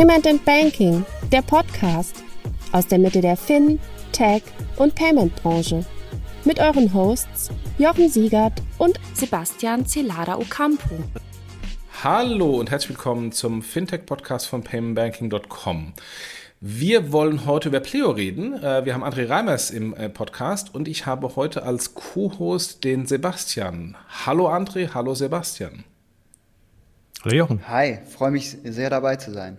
Payment and Banking, der Podcast aus der Mitte der Fin, Tech und Payment Branche. Mit euren Hosts Jochen Siegert und Sebastian Celada Ocampo. Hallo und herzlich willkommen zum Fintech-Podcast von paymentbanking.com. Wir wollen heute über Pleo reden. Äh, wir haben André Reimers im äh, Podcast und ich habe heute als Co-Host den Sebastian. Hallo André, hallo Sebastian. Hallo Jochen. Hi, freue mich sehr dabei zu sein.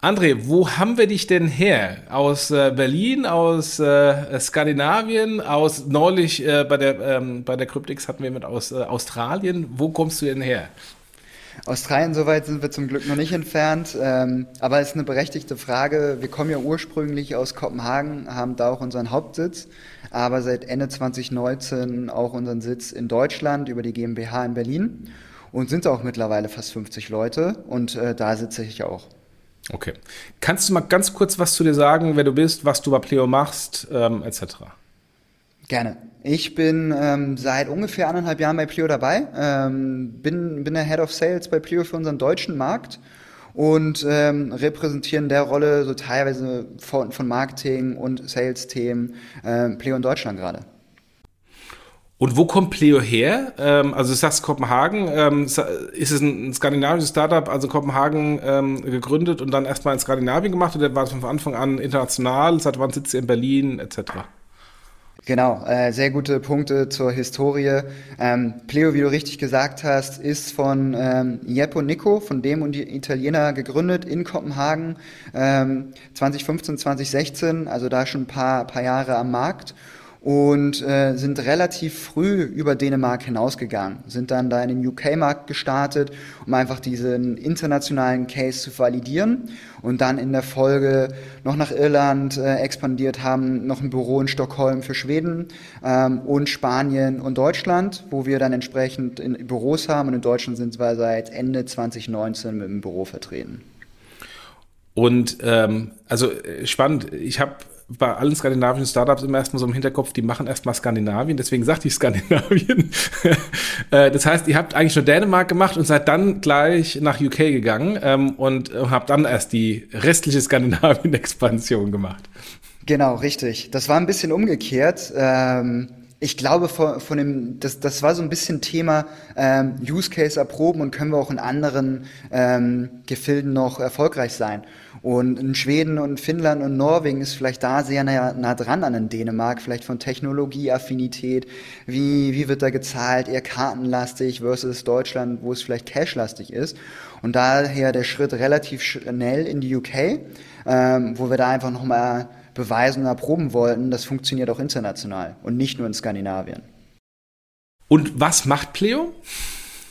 André, wo haben wir dich denn her? Aus äh, Berlin, aus äh, Skandinavien, aus neulich äh, bei der ähm, bei der Cryptix hatten wir mit aus äh, Australien. Wo kommst du denn her? Australien, soweit sind wir zum Glück noch nicht entfernt, ähm, aber es ist eine berechtigte Frage. Wir kommen ja ursprünglich aus Kopenhagen, haben da auch unseren Hauptsitz, aber seit Ende 2019 auch unseren Sitz in Deutschland über die GmbH in Berlin und sind auch mittlerweile fast 50 Leute und äh, da sitze ich auch. Okay. Kannst du mal ganz kurz was zu dir sagen, wer du bist, was du bei Pleo machst, ähm, etc.? Gerne. Ich bin ähm, seit ungefähr anderthalb Jahren bei Pleo dabei, ähm, bin, bin der Head of Sales bei Pleo für unseren deutschen Markt und ähm, in der Rolle so teilweise von, von Marketing und Sales-Themen äh, Pleo in Deutschland gerade. Und wo kommt Pleo her? Ähm, also du sagst Kopenhagen. Ähm, ist es ein, skandinavisches Startup, also Kopenhagen ähm, gegründet und dann erstmal in Skandinavien gemacht oder war es von Anfang an international? Seit wann sitzt ihr in Berlin etc.? Genau, äh, sehr gute Punkte zur Historie. Ähm, Pleo, wie du richtig gesagt hast, ist von ähm, Jeppo Nico, von dem und die Italiener gegründet in Kopenhagen ähm, 2015, 2016, also da schon ein paar, paar Jahre am Markt und äh, sind relativ früh über Dänemark hinausgegangen, sind dann da in den UK-Markt gestartet, um einfach diesen internationalen Case zu validieren und dann in der Folge noch nach Irland äh, expandiert haben, noch ein Büro in Stockholm für Schweden ähm, und Spanien und Deutschland, wo wir dann entsprechend in Büros haben und in Deutschland sind wir seit Ende 2019 mit dem Büro vertreten. Und ähm, also äh, spannend, ich habe bei allen skandinavischen Startups immer erstmal so im Hinterkopf, die machen erstmal Skandinavien, deswegen sagte ich Skandinavien. Äh, das heißt, ihr habt eigentlich nur Dänemark gemacht und seid dann gleich nach UK gegangen ähm, und äh, habt dann erst die restliche Skandinavien-Expansion gemacht. Genau, richtig. Das war ein bisschen umgekehrt. Ähm ich glaube, von, von dem, das, das war so ein bisschen Thema ähm, Use Case erproben und können wir auch in anderen ähm, Gefilden noch erfolgreich sein. Und in Schweden und Finnland und Norwegen ist vielleicht da sehr nah, nah dran an den Dänemark, vielleicht von Technologieaffinität. Wie, wie wird da gezahlt? Eher kartenlastig versus Deutschland, wo es vielleicht cashlastig ist. Und daher der Schritt relativ schnell in die UK, ähm, wo wir da einfach nochmal beweisen und erproben wollten, das funktioniert auch international und nicht nur in Skandinavien. Und was macht Pleo?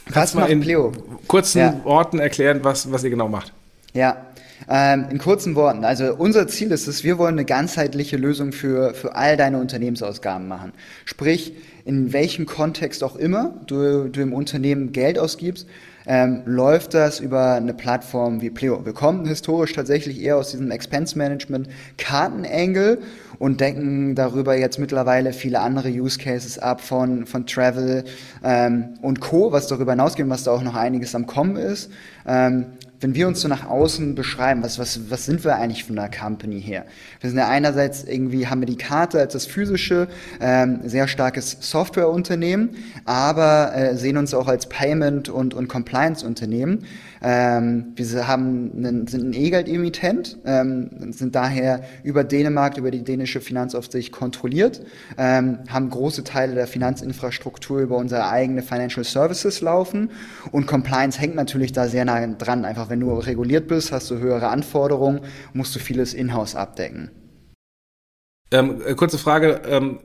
Was macht in Pleo? kurzen ja. Worten erklären, was, was ihr genau macht. Ja, ähm, in kurzen Worten. Also unser Ziel ist es, wir wollen eine ganzheitliche Lösung für, für all deine Unternehmensausgaben machen. Sprich, in welchem Kontext auch immer du, du im Unternehmen Geld ausgibst, ähm, läuft das über eine Plattform wie Pleo. Wir kommen historisch tatsächlich eher aus diesem Expense Management Kartenangle und decken darüber jetzt mittlerweile viele andere Use Cases ab von, von Travel ähm, und Co., was darüber hinausgeht, was da auch noch einiges am Kommen ist. Ähm, wenn wir uns so nach außen beschreiben, was, was, was sind wir eigentlich von der Company her? Wir sind ja einerseits irgendwie, haben wir die Karte als das physische, ähm, sehr starkes Softwareunternehmen, aber äh, sehen uns auch als Payment- und, und Compliance-Unternehmen. Ähm, wir haben einen, sind ein E-Geld-Emittent, ähm, sind daher über Dänemark, über die dänische Finanzaufsicht kontrolliert, ähm, haben große Teile der Finanzinfrastruktur über unsere eigene Financial Services laufen und Compliance hängt natürlich da sehr nah dran. Einfach wenn du reguliert bist, hast du höhere Anforderungen, musst du vieles in-house abdecken. Ähm, äh, kurze Frage ähm,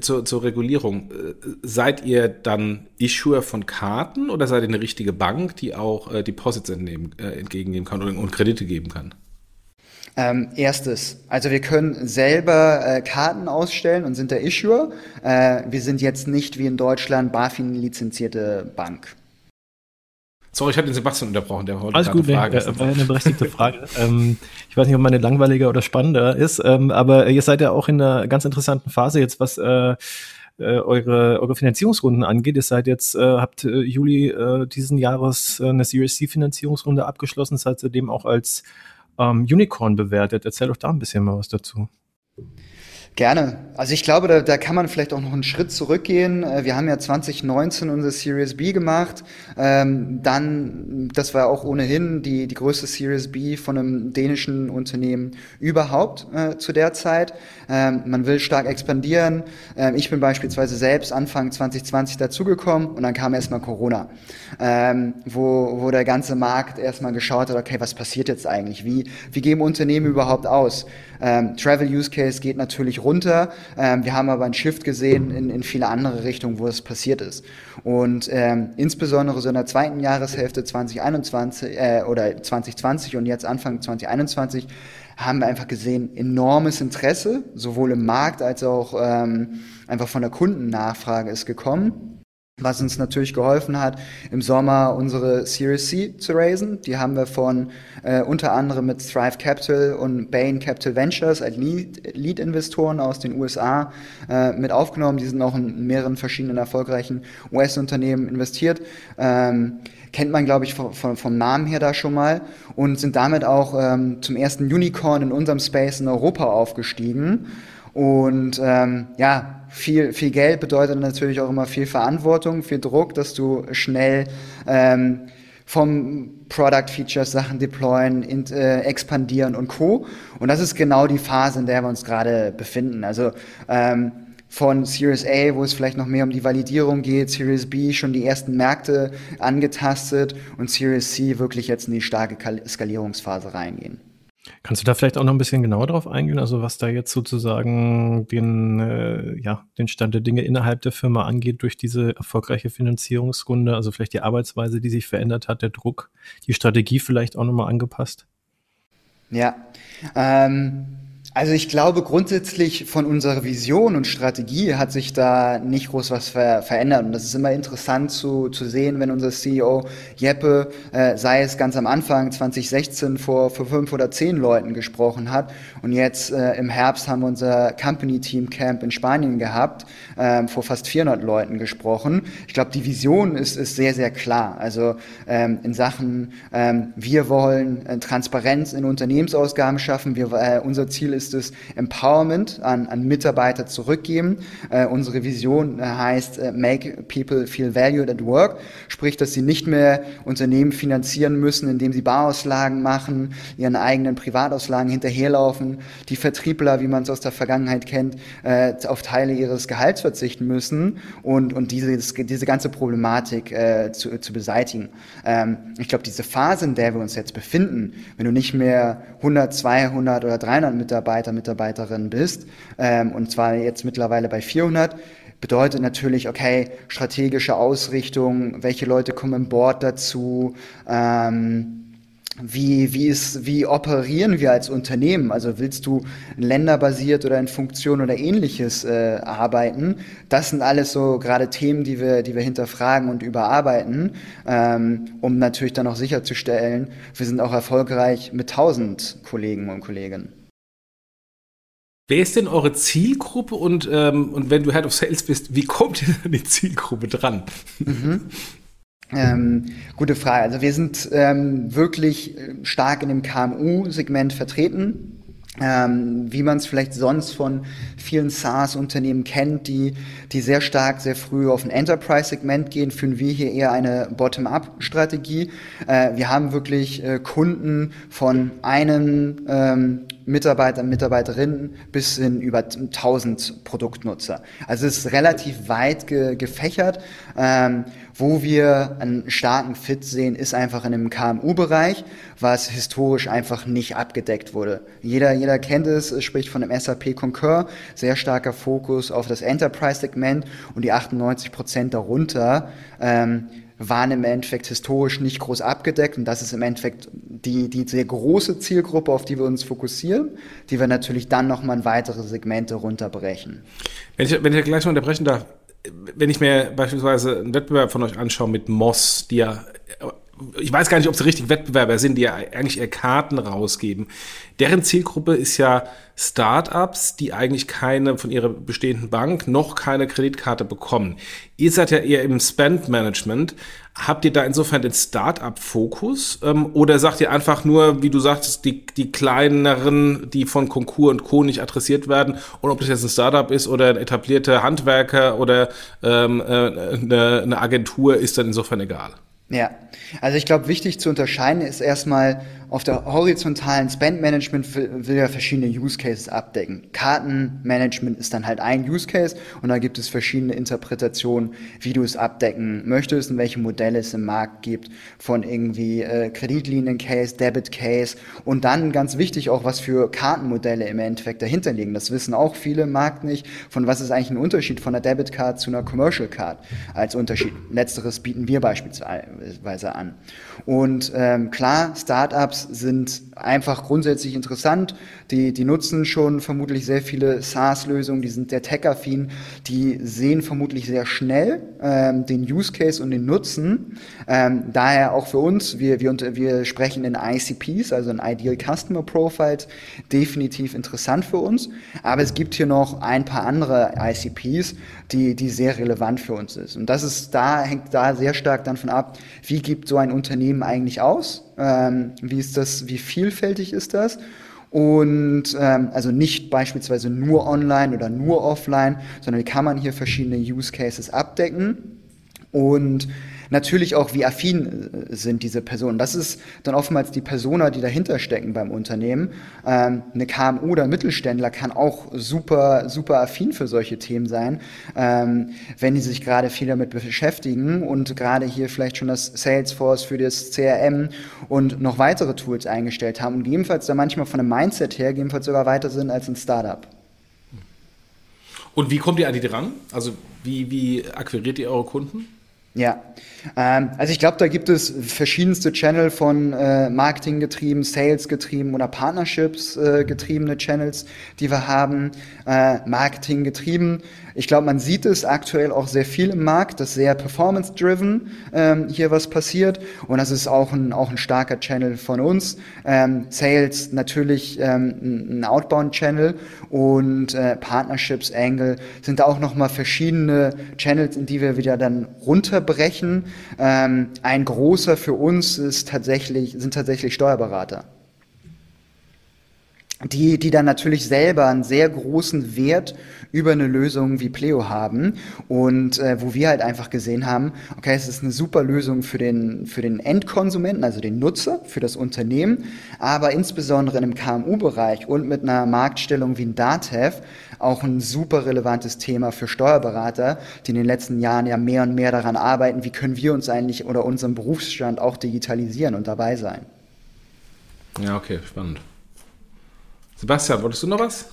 zur, zur Regulierung. Äh, seid ihr dann Issuer von Karten oder seid ihr eine richtige Bank, die auch äh, Deposits entnehmen, äh, entgegennehmen kann und, und Kredite geben kann? Ähm, erstes, also wir können selber äh, Karten ausstellen und sind der Issuer. Äh, wir sind jetzt nicht wie in Deutschland BaFin lizenzierte Bank. Sorry, ich habe den Sebastian unterbrochen, der wollte Alles gut, Frage. Nee, war eine berechtigte Frage. ähm, ich weiß nicht, ob meine langweiliger oder spannender ist, ähm, aber ihr seid ja auch in einer ganz interessanten Phase jetzt, was äh, äh, eure, eure Finanzierungsrunden angeht. Ihr seid jetzt, äh, habt äh, Juli äh, diesen Jahres äh, eine Series C Finanzierungsrunde abgeschlossen, seid seitdem auch als ähm, Unicorn bewertet. Erzähl doch da ein bisschen mal was dazu. Gerne. Also ich glaube, da, da kann man vielleicht auch noch einen Schritt zurückgehen. Äh, wir haben ja 2019 unsere Series B gemacht. Ähm, dann, das war auch ohnehin die, die größte Series B von einem dänischen Unternehmen überhaupt äh, zu der Zeit. Ähm, man will stark expandieren. Ähm, ich bin beispielsweise selbst Anfang 2020 dazugekommen und dann kam erstmal Corona, ähm, wo, wo der ganze Markt erstmal geschaut hat, okay, was passiert jetzt eigentlich? Wie, wie geben Unternehmen überhaupt aus? Ähm, Travel Use Case geht natürlich runter. Ähm, wir haben aber einen Shift gesehen in, in viele andere Richtungen, wo es passiert ist. Und ähm, insbesondere so in der zweiten Jahreshälfte 2021 äh, oder 2020 und jetzt Anfang 2021 haben wir einfach gesehen, enormes Interesse, sowohl im Markt als auch ähm, einfach von der Kundennachfrage ist gekommen was uns natürlich geholfen hat, im Sommer unsere Series C zu raisen. Die haben wir von äh, unter anderem mit Thrive Capital und Bain Capital Ventures als Lead-Investoren aus den USA äh, mit aufgenommen. Die sind auch in mehreren verschiedenen erfolgreichen US-Unternehmen investiert. Ähm, kennt man, glaube ich, vom, vom, Namen her da schon mal und sind damit auch ähm, zum ersten Unicorn in unserem Space in Europa aufgestiegen. Und ähm, ja, viel, viel Geld bedeutet natürlich auch immer viel Verantwortung, viel Druck, dass du schnell ähm, vom Product Features Sachen deployen, in, äh, expandieren und Co. Und das ist genau die Phase, in der wir uns gerade befinden. Also ähm, von Series A, wo es vielleicht noch mehr um die Validierung geht, Series B schon die ersten Märkte angetastet und Series C wirklich jetzt in die starke Skalierungsphase reingehen. Kannst du da vielleicht auch noch ein bisschen genauer drauf eingehen, also was da jetzt sozusagen den, äh, ja, den Stand der Dinge innerhalb der Firma angeht durch diese erfolgreiche Finanzierungsrunde, also vielleicht die Arbeitsweise, die sich verändert hat, der Druck, die Strategie vielleicht auch nochmal angepasst? Ja, ähm, also ich glaube grundsätzlich von unserer Vision und Strategie hat sich da nicht groß was ver verändert. Und das ist immer interessant zu, zu sehen, wenn unser CEO Jeppe, äh, sei es ganz am Anfang 2016 vor, vor fünf oder zehn Leuten gesprochen hat. Und jetzt äh, im Herbst haben wir unser Company Team Camp in Spanien gehabt, äh, vor fast 400 Leuten gesprochen. Ich glaube, die Vision ist, ist sehr, sehr klar. Also ähm, in Sachen, ähm, wir wollen äh, Transparenz in Unternehmensausgaben schaffen. Wir, äh, unser Ziel ist ist es Empowerment an, an Mitarbeiter zurückgeben. Äh, unsere Vision äh, heißt äh, Make People Feel Valued at Work, sprich, dass sie nicht mehr Unternehmen finanzieren müssen, indem sie Barauslagen machen, ihren eigenen Privatauslagen hinterherlaufen, die Vertriebler, wie man es aus der Vergangenheit kennt, äh, auf Teile ihres Gehalts verzichten müssen und, und diese, diese ganze Problematik äh, zu, zu beseitigen. Ähm, ich glaube, diese Phase, in der wir uns jetzt befinden, wenn du nicht mehr 100, 200 oder 300 Mitarbeiter Mitarbeiter, Mitarbeiterin bist, ähm, und zwar jetzt mittlerweile bei 400, bedeutet natürlich, okay, strategische Ausrichtung, welche Leute kommen im Board dazu, ähm, wie, wie, ist, wie operieren wir als Unternehmen? Also willst du länderbasiert oder in Funktion oder ähnliches äh, arbeiten? Das sind alles so gerade Themen, die wir, die wir hinterfragen und überarbeiten, ähm, um natürlich dann auch sicherzustellen, wir sind auch erfolgreich mit 1000 Kollegen und Kolleginnen. Wer ist denn eure Zielgruppe und, ähm, und wenn du Head of Sales bist, wie kommt ihr an die Zielgruppe dran? Mhm. Ähm, gute Frage. Also wir sind ähm, wirklich äh, stark in dem KMU-Segment vertreten. Ähm, wie man es vielleicht sonst von vielen SaaS-Unternehmen kennt, die, die sehr stark, sehr früh auf ein Enterprise-Segment gehen, führen wir hier eher eine Bottom-up-Strategie. Äh, wir haben wirklich äh, Kunden von einem ähm, Mitarbeiter, Mitarbeiterinnen bis hin über 1000 Produktnutzer. Also es ist relativ weit ge gefächert. Ähm, wo wir einen starken Fit sehen, ist einfach in dem KMU-Bereich, was historisch einfach nicht abgedeckt wurde. Jeder, jeder kennt es, spricht von dem SAP Concur, sehr starker Fokus auf das Enterprise-Segment und die 98 Prozent darunter. Ähm, waren im Endeffekt historisch nicht groß abgedeckt und das ist im Endeffekt die, die sehr große Zielgruppe, auf die wir uns fokussieren, die wir natürlich dann nochmal in weitere Segmente runterbrechen. Wenn ich, wenn ich gleich mal unterbrechen darf, wenn ich mir beispielsweise einen Wettbewerb von euch anschaue mit Moss, die ja ich weiß gar nicht, ob sie richtig Wettbewerber sind, die ja eigentlich eher Karten rausgeben. Deren Zielgruppe ist ja Startups, die eigentlich keine von ihrer bestehenden Bank noch keine Kreditkarte bekommen. Ihr seid ja eher im Spend Management. Habt ihr da insofern den Startup-Fokus? Ähm, oder sagt ihr einfach nur, wie du sagtest, die, die kleineren, die von Konkurs und Co. nicht adressiert werden? Und ob das jetzt ein Startup ist oder ein etablierter Handwerker oder ähm, äh, eine, eine Agentur, ist dann insofern egal. Ja, also ich glaube, wichtig zu unterscheiden ist erstmal, auf der horizontalen Spend-Management will, will ja verschiedene Use Cases abdecken. Kartenmanagement ist dann halt ein Use Case und da gibt es verschiedene Interpretationen, wie du es abdecken möchtest und welche Modelle es im Markt gibt von irgendwie äh, Kreditlinien-Case, Debit-Case und dann ganz wichtig auch, was für Kartenmodelle im Endeffekt dahinter liegen. Das wissen auch viele im Markt nicht, von was ist eigentlich ein Unterschied von einer Debit-Card zu einer Commercial-Card als Unterschied. Letzteres bieten wir beispielsweise an. Und ähm, klar, Startups sind einfach grundsätzlich interessant. Die, die nutzen schon vermutlich sehr viele SaaS-Lösungen, die sind sehr tech-affin, die sehen vermutlich sehr schnell ähm, den Use Case und den Nutzen. Ähm, daher auch für uns, wir, wir, wir sprechen in ICPs, also in Ideal Customer Profiles, definitiv interessant für uns. Aber es gibt hier noch ein paar andere ICPs, die, die sehr relevant für uns ist. Und das ist da, hängt da sehr stark dann von ab, wie gibt so ein Unternehmen eigentlich aus? Ähm, wie ist das, wie vielfältig ist das? Und ähm, also nicht beispielsweise nur online oder nur offline, sondern wie kann man hier verschiedene Use Cases abdecken? Und natürlich auch, wie affin äh, sind diese Personen. Das ist dann oftmals die Persona, die dahinter stecken beim Unternehmen. Ähm, eine KMU oder Mittelständler kann auch super, super affin für solche Themen sein, ähm, wenn die sich gerade viel damit beschäftigen und gerade hier vielleicht schon das Salesforce für das CRM und noch weitere Tools eingestellt haben und gegebenenfalls da manchmal von einem Mindset her gegebenenfalls sogar weiter sind als ein Startup. Und wie kommt ihr an die dran? Also wie, wie akquiriert ihr eure Kunden? Ja, ähm, also ich glaube, da gibt es verschiedenste Channel von äh, Marketing getrieben, Sales getrieben oder Partnerships äh, getriebene Channels, die wir haben, äh, Marketing getrieben. Ich glaube, man sieht es aktuell auch sehr viel im Markt, dass sehr performance-driven ähm, hier was passiert und das ist auch ein, auch ein starker Channel von uns. Ähm, Sales natürlich ähm, ein Outbound-Channel und äh, Partnerships, Angle sind auch nochmal verschiedene Channels, in die wir wieder dann runterbrechen. Ähm, ein großer für uns ist tatsächlich, sind tatsächlich Steuerberater die, die dann natürlich selber einen sehr großen Wert über eine Lösung wie Pleo haben und äh, wo wir halt einfach gesehen haben, okay, es ist eine super Lösung für den, für den Endkonsumenten, also den Nutzer, für das Unternehmen, aber insbesondere im KMU-Bereich und mit einer Marktstellung wie ein DATEV auch ein super relevantes Thema für Steuerberater, die in den letzten Jahren ja mehr und mehr daran arbeiten, wie können wir uns eigentlich oder unseren Berufsstand auch digitalisieren und dabei sein. Ja, okay, spannend. Sebastian, wolltest du noch was?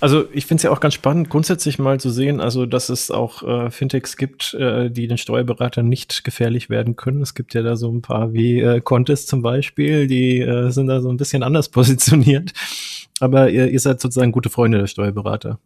Also ich finde es ja auch ganz spannend, grundsätzlich mal zu sehen, also dass es auch äh, Fintechs gibt, äh, die den Steuerberatern nicht gefährlich werden können. Es gibt ja da so ein paar wie äh, Contest zum Beispiel, die äh, sind da so ein bisschen anders positioniert. Aber ihr, ihr seid sozusagen gute Freunde der Steuerberater.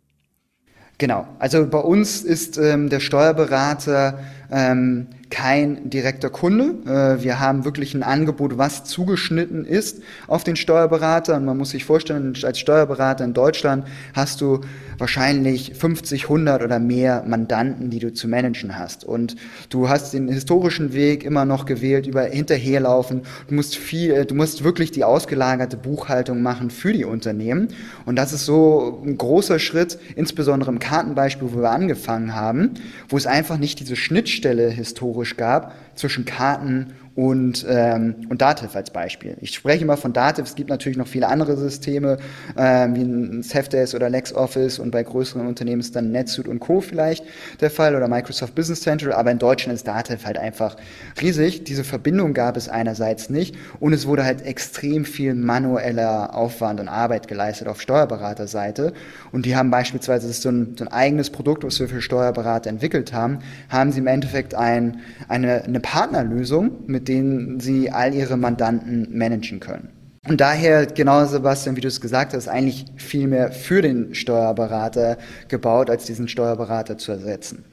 Genau, also bei uns ist ähm, der Steuerberater ähm, kein direkter Kunde. Äh, wir haben wirklich ein Angebot, was zugeschnitten ist auf den Steuerberater. Und man muss sich vorstellen, als Steuerberater in Deutschland hast du wahrscheinlich 50, 100 oder mehr Mandanten, die du zu managen hast. Und du hast den historischen Weg immer noch gewählt, über hinterherlaufen. Du musst viel, du musst wirklich die ausgelagerte Buchhaltung machen für die Unternehmen. Und das ist so ein großer Schritt, insbesondere im Kartenbeispiel, wo wir angefangen haben, wo es einfach nicht diese Schnittstelle historisch gab zwischen Karten und, ähm, und Dativ als Beispiel. Ich spreche immer von Dativ, es gibt natürlich noch viele andere Systeme, ähm, wie ein Safdesk oder LexOffice und bei größeren Unternehmen ist dann NetSuite und Co. vielleicht der Fall oder Microsoft Business Central, aber in Deutschland ist Dativ halt einfach riesig. Diese Verbindung gab es einerseits nicht und es wurde halt extrem viel manueller Aufwand und Arbeit geleistet auf Steuerberaterseite und die haben beispielsweise so ein, so ein eigenes Produkt, was wir für Steuerberater entwickelt haben, haben sie im Endeffekt ein, eine, eine Partnerlösung, mit denen sie all ihre Mandanten managen können. Und daher, genau Sebastian, wie du es gesagt hast, eigentlich viel mehr für den Steuerberater gebaut, als diesen Steuerberater zu ersetzen.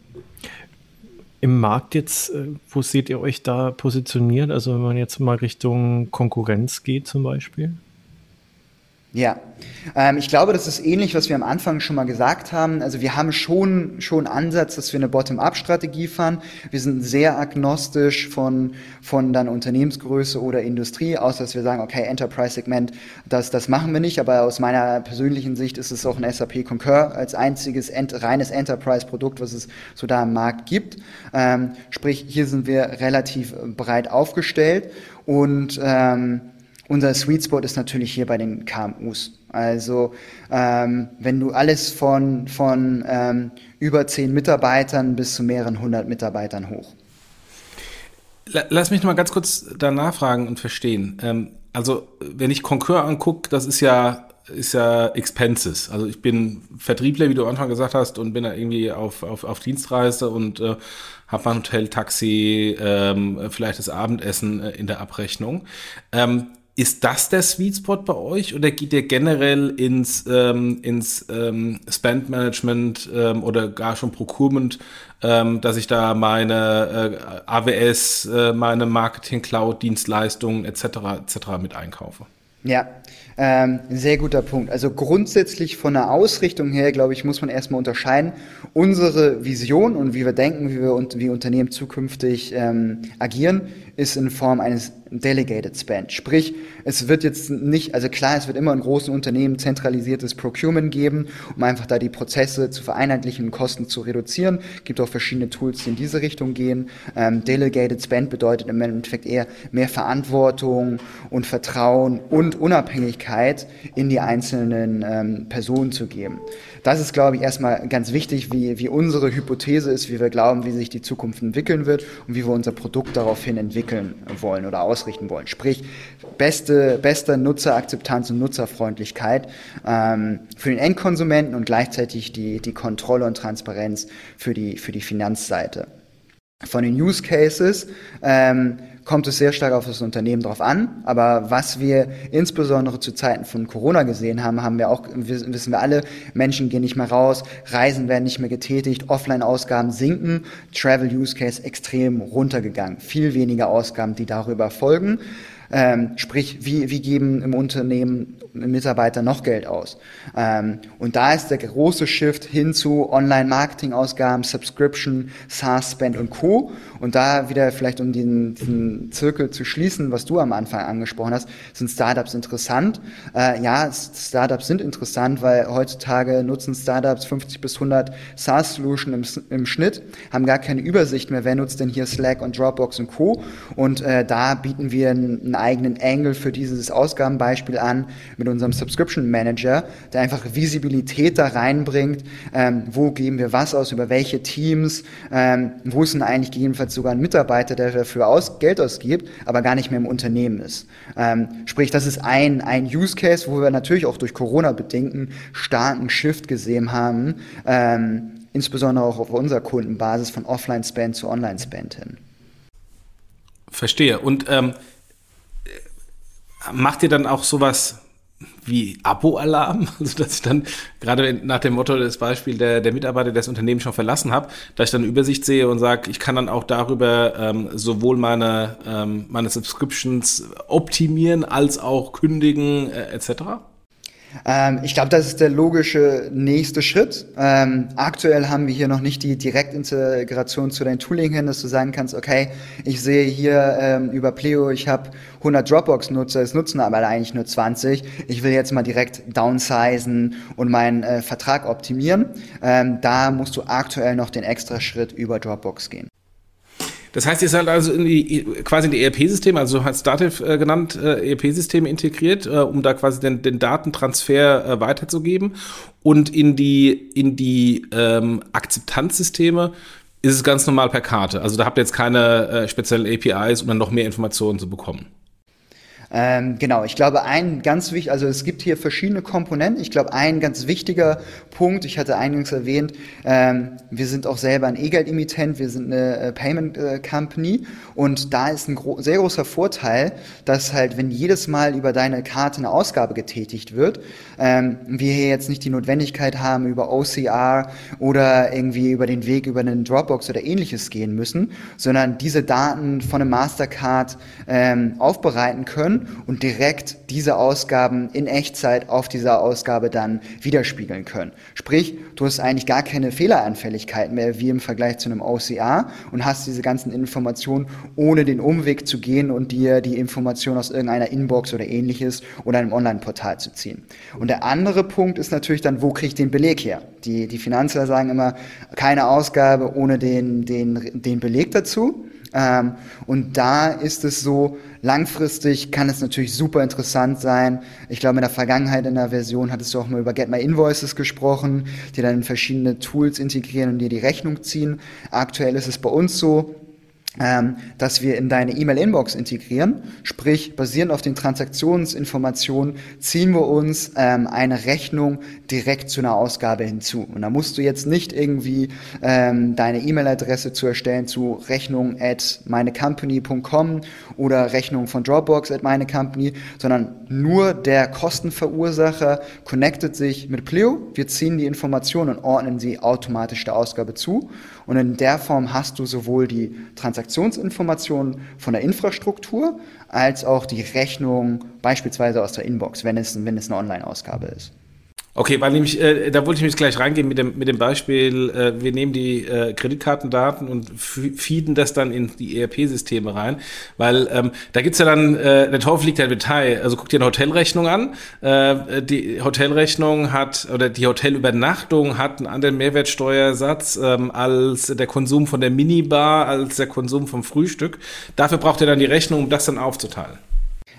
Im Markt jetzt, äh, wo seht ihr euch da positioniert? Also wenn man jetzt mal Richtung Konkurrenz geht zum Beispiel? Ja, ähm, ich glaube, das ist ähnlich, was wir am Anfang schon mal gesagt haben. Also wir haben schon schon Ansatz, dass wir eine Bottom-up-Strategie fahren. Wir sind sehr agnostisch von von dann Unternehmensgröße oder Industrie, außer dass wir sagen, okay, Enterprise-Segment, das das machen wir nicht. Aber aus meiner persönlichen Sicht ist es auch ein SAP Concur als einziges ent reines Enterprise-Produkt, was es so da im Markt gibt. Ähm, sprich, hier sind wir relativ breit aufgestellt und ähm, unser Sweet Spot ist natürlich hier bei den KMUs. Also ähm, wenn du alles von, von ähm, über zehn Mitarbeitern bis zu mehreren hundert Mitarbeitern hoch. Lass mich noch mal ganz kurz da nachfragen und verstehen. Ähm, also wenn ich Concur angucke, das ist ja ist ja Expenses. Also ich bin Vertriebler, wie du am Anfang gesagt hast, und bin da irgendwie auf, auf, auf Dienstreise und äh, habe mein Hotel, Taxi, ähm, vielleicht das Abendessen äh, in der Abrechnung. Ähm, ist das der Sweet Spot bei euch oder geht ihr generell ins, ähm, ins ähm, Spend Management ähm, oder gar schon Procurement, ähm, dass ich da meine äh, AWS, äh, meine Marketing Cloud Dienstleistungen etc. etc. mit einkaufe? Ja, ähm, sehr guter Punkt. Also grundsätzlich von der Ausrichtung her, glaube ich, muss man erstmal unterscheiden. Unsere Vision und wie wir denken, wie wir und wie Unternehmen zukünftig ähm, agieren, ist in Form eines Delegated Spend. Sprich, es wird jetzt nicht, also klar, es wird immer in großen Unternehmen zentralisiertes Procurement geben, um einfach da die Prozesse zu vereinheitlichen und Kosten zu reduzieren. Es gibt auch verschiedene Tools, die in diese Richtung gehen. Ähm, Delegated Spend bedeutet im Endeffekt eher mehr Verantwortung und Vertrauen und Unabhängigkeit in die einzelnen ähm, Personen zu geben. Das ist, glaube ich, erstmal ganz wichtig, wie, wie unsere Hypothese ist, wie wir glauben, wie sich die Zukunft entwickeln wird und wie wir unser Produkt daraufhin entwickeln wollen oder ausrichten wollen. Sprich, beste, beste Nutzerakzeptanz und Nutzerfreundlichkeit ähm, für den Endkonsumenten und gleichzeitig die, die Kontrolle und Transparenz für die, für die Finanzseite. Von den Use Cases ähm, kommt es sehr stark auf das Unternehmen drauf an. Aber was wir insbesondere zu Zeiten von Corona gesehen haben, haben wir auch, wissen wir alle, Menschen gehen nicht mehr raus, Reisen werden nicht mehr getätigt, Offline-Ausgaben sinken, Travel-Use-Case extrem runtergegangen. Viel weniger Ausgaben, die darüber folgen. Ähm, sprich, wie, wie geben im Unternehmen Mitarbeiter noch Geld aus? Ähm, und da ist der große Shift hin zu Online-Marketing-Ausgaben, Subscription, SaaS-Spend und Co. Und da wieder vielleicht um den, diesen Zirkel zu schließen, was du am Anfang angesprochen hast, sind Startups interessant. Äh, ja, Startups sind interessant, weil heutzutage nutzen Startups 50 bis 100 SaaS-Solutions im, im Schnitt, haben gar keine Übersicht mehr, wer nutzt denn hier Slack und Dropbox und Co. Und äh, da bieten wir einen einen eigenen Angle für dieses Ausgabenbeispiel an mit unserem Subscription Manager, der einfach Visibilität da reinbringt, ähm, wo geben wir was aus, über welche Teams, ähm, wo ist denn eigentlich gegebenenfalls sogar ein Mitarbeiter, der dafür aus, Geld ausgibt, aber gar nicht mehr im Unternehmen ist. Ähm, sprich, das ist ein, ein Use Case, wo wir natürlich auch durch Corona-bedingten starken Shift gesehen haben, ähm, insbesondere auch auf unserer Kundenbasis von Offline-Spend zu Online-Spend hin. Verstehe. Und ähm, macht ihr dann auch sowas wie Abo-Alarm, also dass ich dann gerade nach dem Motto des Beispiels der, der Mitarbeiter, der das Unternehmen schon verlassen habe, dass ich dann Übersicht sehe und sage, ich kann dann auch darüber ähm, sowohl meine, ähm, meine Subscriptions optimieren als auch kündigen äh, etc.? Ähm, ich glaube, das ist der logische nächste Schritt. Ähm, aktuell haben wir hier noch nicht die Direktintegration zu deinem Tooling hin, dass du sagen kannst, okay, ich sehe hier ähm, über Pleo, ich habe 100 Dropbox-Nutzer, es nutzen aber eigentlich nur 20. Ich will jetzt mal direkt downsizen und meinen äh, Vertrag optimieren. Ähm, da musst du aktuell noch den extra Schritt über Dropbox gehen. Das heißt, ihr seid also in die, quasi in die ERP-Systeme, also hat Dativ äh, genannt, äh, ERP-Systeme integriert, äh, um da quasi den, den Datentransfer äh, weiterzugeben. Und in die, in die ähm, Akzeptanzsysteme ist es ganz normal per Karte. Also da habt ihr jetzt keine äh, speziellen APIs, um dann noch mehr Informationen zu bekommen. Ähm, genau, ich glaube, ein ganz wichtig, also es gibt hier verschiedene Komponenten. Ich glaube, ein ganz wichtiger Punkt, ich hatte eingangs erwähnt, ähm, wir sind auch selber ein E-Geld-Emittent, wir sind eine äh, Payment äh, Company und da ist ein gro sehr großer Vorteil, dass halt, wenn jedes Mal über deine Karte eine Ausgabe getätigt wird, ähm, wir hier jetzt nicht die Notwendigkeit haben, über OCR oder irgendwie über den Weg über einen Dropbox oder ähnliches gehen müssen, sondern diese Daten von einem Mastercard ähm, aufbereiten können und direkt diese Ausgaben in Echtzeit auf dieser Ausgabe dann widerspiegeln können. Sprich, du hast eigentlich gar keine Fehleranfälligkeit mehr wie im Vergleich zu einem OCR und hast diese ganzen Informationen ohne den Umweg zu gehen und dir die Information aus irgendeiner Inbox oder ähnliches oder einem Online-Portal zu ziehen. Und der andere Punkt ist natürlich dann, wo kriege ich den Beleg her? Die, die Finanzler sagen immer, keine Ausgabe ohne den, den, den Beleg dazu. Ähm, und da ist es so, langfristig kann es natürlich super interessant sein. Ich glaube, in der Vergangenheit in der Version hattest du auch mal über Get My Invoices gesprochen, die dann in verschiedene Tools integrieren und dir die Rechnung ziehen. Aktuell ist es bei uns so, ähm, dass wir in deine E-Mail-Inbox integrieren. Sprich, basierend auf den Transaktionsinformationen ziehen wir uns ähm, eine Rechnung direkt zu einer Ausgabe hinzu. Und da musst du jetzt nicht irgendwie ähm, deine E-Mail-Adresse zu erstellen zu Rechnung at meinecompany.com oder Rechnung von Dropbox at meinecompany, sondern nur der Kostenverursacher connectet sich mit Pleo. Wir ziehen die Informationen und ordnen sie automatisch der Ausgabe zu. Und in der Form hast du sowohl die Transaktionsinformationen von der Infrastruktur als auch die Rechnung beispielsweise aus der Inbox, wenn es, wenn es eine Online-Ausgabe ist. Okay, weil nämlich, äh, da wollte ich mich gleich reingehen mit dem, mit dem Beispiel, äh, wir nehmen die äh, Kreditkartendaten und feeden das dann in die ERP-Systeme rein, weil ähm, da gibt's ja dann, äh, der Teufel liegt ja im Detail, also guck dir eine Hotelrechnung an, äh, die Hotelrechnung hat, oder die Hotelübernachtung hat einen anderen Mehrwertsteuersatz ähm, als der Konsum von der Minibar, als der Konsum vom Frühstück. Dafür braucht ihr dann die Rechnung, um das dann aufzuteilen.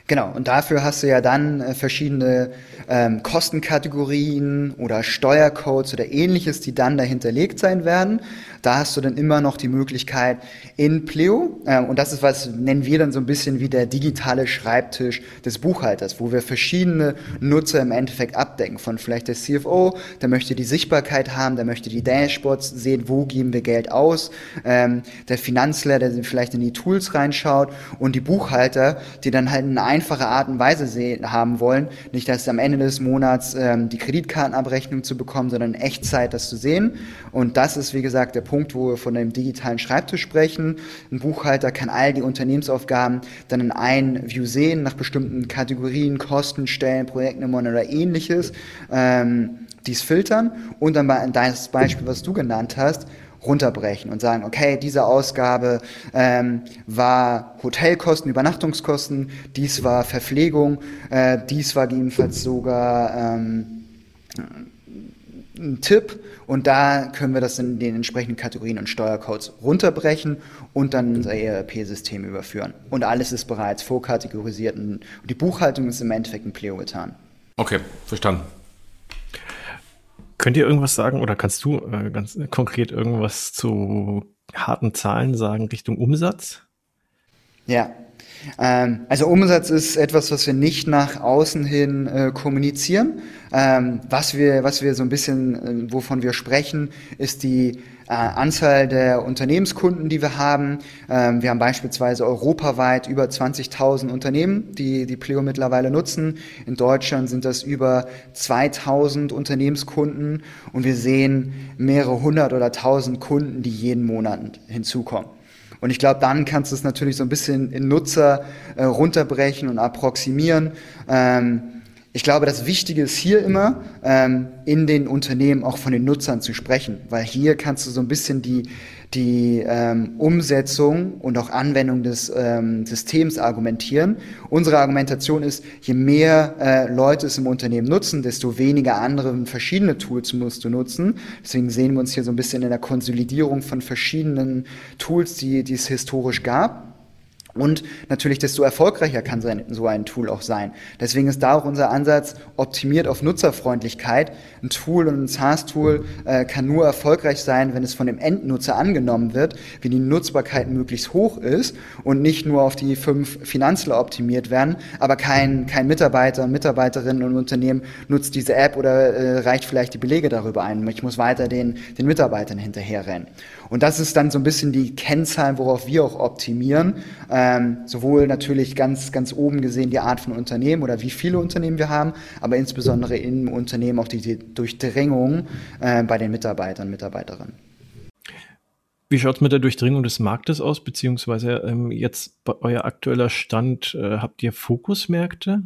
Genau, und dafür hast du ja dann äh, verschiedene ähm, Kostenkategorien oder Steuercodes oder ähnliches, die dann dahinterlegt sein werden. Da hast du dann immer noch die Möglichkeit in Pleo, äh, und das ist was, nennen wir dann so ein bisschen wie der digitale Schreibtisch des Buchhalters, wo wir verschiedene Nutzer im Endeffekt abdecken. Von vielleicht der CFO, der möchte die Sichtbarkeit haben, der möchte die Dashboards sehen, wo geben wir Geld aus, ähm, der Finanzler, der vielleicht in die Tools reinschaut und die Buchhalter, die dann halt eine einfache Art und Weise sehen, haben wollen, nicht dass am Ende des Monats ähm, die Kreditkartenabrechnung zu bekommen, sondern in Echtzeit das zu sehen. Und das ist, wie gesagt, der Punkt, wo wir von einem digitalen Schreibtisch sprechen. Ein Buchhalter kann all die Unternehmensaufgaben dann in ein View sehen, nach bestimmten Kategorien, Kosten, Stellen, Projektnummern oder ähnliches, ähm, dies filtern und dann bei deines Beispiel, was du genannt hast, runterbrechen und sagen, okay, diese Ausgabe ähm, war Hotelkosten, Übernachtungskosten, dies war Verpflegung, äh, dies war gegebenenfalls sogar ähm, ein Tipp und da können wir das in den entsprechenden Kategorien und Steuercodes runterbrechen und dann in unser ERP-System überführen. Und alles ist bereits vorkategorisiert und die Buchhaltung ist im Endeffekt in Pleo getan. Okay, verstanden. Könnt ihr irgendwas sagen oder kannst du äh, ganz konkret irgendwas zu harten Zahlen sagen Richtung Umsatz? Ja, ähm, also Umsatz ist etwas, was wir nicht nach außen hin äh, kommunizieren. Ähm, was wir, was wir so ein bisschen, äh, wovon wir sprechen, ist die äh, Anzahl der Unternehmenskunden, die wir haben. Ähm, wir haben beispielsweise europaweit über 20.000 Unternehmen, die die Pleo mittlerweile nutzen. In Deutschland sind das über 2.000 Unternehmenskunden und wir sehen mehrere hundert oder tausend Kunden, die jeden Monat hinzukommen. Und ich glaube, dann kannst du es natürlich so ein bisschen in Nutzer äh, runterbrechen und approximieren. Ähm, ich glaube, das Wichtige ist hier immer, ähm, in den Unternehmen auch von den Nutzern zu sprechen, weil hier kannst du so ein bisschen die, die ähm, Umsetzung und auch Anwendung des ähm, Systems argumentieren. Unsere Argumentation ist, je mehr äh, Leute es im Unternehmen nutzen, desto weniger andere verschiedene Tools musst du nutzen. Deswegen sehen wir uns hier so ein bisschen in der Konsolidierung von verschiedenen Tools, die, die es historisch gab. Und natürlich, desto erfolgreicher kann so ein Tool auch sein. Deswegen ist da auch unser Ansatz optimiert auf Nutzerfreundlichkeit. Ein Tool und ein SaaS-Tool äh, kann nur erfolgreich sein, wenn es von dem Endnutzer angenommen wird, wie die Nutzbarkeit möglichst hoch ist und nicht nur auf die fünf Finanzler optimiert werden, aber kein, kein Mitarbeiter, Mitarbeiterinnen und Unternehmen nutzt diese App oder äh, reicht vielleicht die Belege darüber ein. Ich muss weiter den, den Mitarbeitern hinterherrennen. Und das ist dann so ein bisschen die Kennzahlen, worauf wir auch optimieren. Ähm, sowohl natürlich ganz, ganz oben gesehen die Art von Unternehmen oder wie viele Unternehmen wir haben, aber insbesondere im Unternehmen auch die, die Durchdringung äh, bei den Mitarbeitern und Mitarbeiterinnen. Wie schaut es mit der Durchdringung des Marktes aus, beziehungsweise ähm, jetzt euer aktueller Stand, äh, habt ihr Fokusmärkte?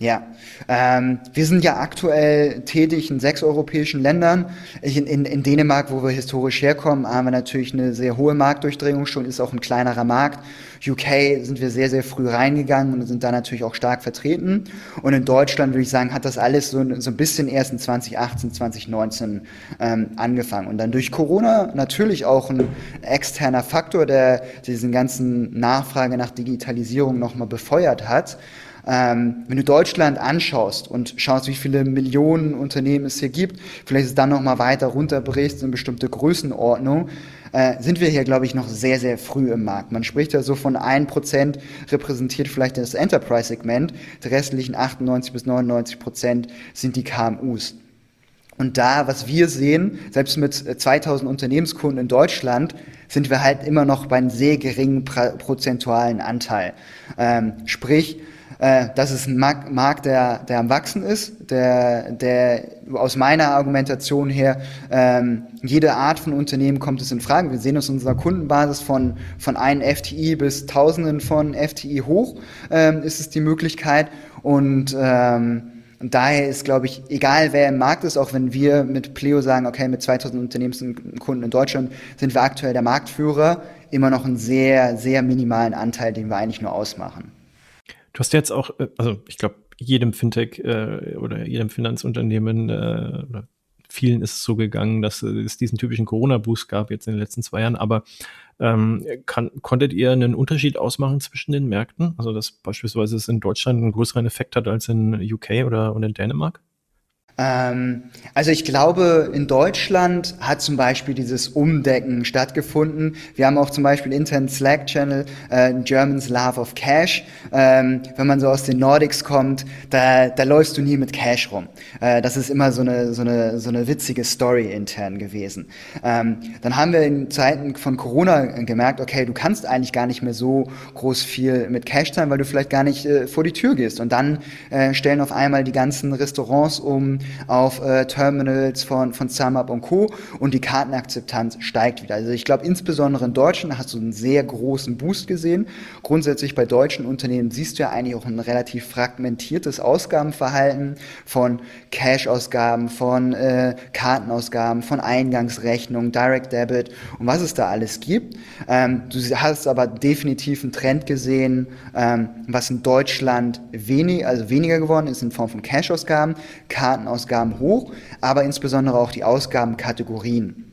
Ja, ähm, wir sind ja aktuell tätig in sechs europäischen Ländern. In, in, in Dänemark, wo wir historisch herkommen, haben wir natürlich eine sehr hohe Marktdurchdringung schon, ist auch ein kleinerer Markt. UK sind wir sehr, sehr früh reingegangen und sind da natürlich auch stark vertreten. Und in Deutschland würde ich sagen, hat das alles so, so ein bisschen erst in 2018, 2019 ähm, angefangen. Und dann durch Corona natürlich auch ein externer Faktor, der diesen ganzen Nachfrage nach Digitalisierung nochmal befeuert hat. Ähm, wenn du Deutschland anschaust und schaust, wie viele Millionen Unternehmen es hier gibt, vielleicht es dann nochmal weiter runterbrichst in bestimmte Größenordnung, äh, sind wir hier, glaube ich, noch sehr, sehr früh im Markt. Man spricht ja so von 1% repräsentiert vielleicht das Enterprise-Segment, die restlichen 98 bis 99 Prozent sind die KMUs. Und da, was wir sehen, selbst mit 2000 Unternehmenskunden in Deutschland, sind wir halt immer noch bei einem sehr geringen prozentualen Anteil. Ähm, sprich, äh, das ist ein Markt, der, der am Wachsen ist, der, der aus meiner Argumentation her, ähm, jede Art von Unternehmen kommt es in Frage. Wir sehen uns in unserer Kundenbasis von, von einem FTI bis Tausenden von FTI hoch, ähm, ist es die Möglichkeit. Und ähm, und daher ist, glaube ich, egal wer im Markt ist, auch wenn wir mit Pleo sagen, okay, mit 2000 Unternehmenskunden in Deutschland sind wir aktuell der Marktführer, immer noch einen sehr, sehr minimalen Anteil, den wir eigentlich nur ausmachen. Du hast jetzt auch, äh, also ich glaube, jedem Fintech äh, oder jedem Finanzunternehmen äh, oder vielen ist es so gegangen, dass es diesen typischen Corona-Boost gab jetzt in den letzten zwei Jahren. Aber ähm, kann, konntet ihr einen Unterschied ausmachen zwischen den Märkten? Also dass beispielsweise es in Deutschland einen größeren Effekt hat als in UK oder, oder in Dänemark? Ähm, also ich glaube, in Deutschland hat zum Beispiel dieses Umdecken stattgefunden. Wir haben auch zum Beispiel internen Slack-Channel, äh, Germans Love of Cash. Ähm, wenn man so aus den Nordics kommt, da, da läufst du nie mit Cash rum. Äh, das ist immer so eine, so, eine, so eine witzige Story intern gewesen. Ähm, dann haben wir in Zeiten von Corona gemerkt, okay, du kannst eigentlich gar nicht mehr so groß viel mit Cash zahlen, weil du vielleicht gar nicht äh, vor die Tür gehst. Und dann äh, stellen auf einmal die ganzen Restaurants um, auf äh, Terminals von, von SumUp und Co. und die Kartenakzeptanz steigt wieder. Also ich glaube, insbesondere in Deutschland hast du einen sehr großen Boost gesehen. Grundsätzlich bei deutschen Unternehmen siehst du ja eigentlich auch ein relativ fragmentiertes Ausgabenverhalten von Cash-Ausgaben, von äh, Kartenausgaben, von Eingangsrechnungen, Direct Debit und was es da alles gibt. Ähm, du hast aber definitiv einen Trend gesehen, ähm, was in Deutschland wenig, also weniger geworden ist in Form von Cash-Ausgaben, Kartenausgaben, Ausgaben hoch, aber insbesondere auch die Ausgabenkategorien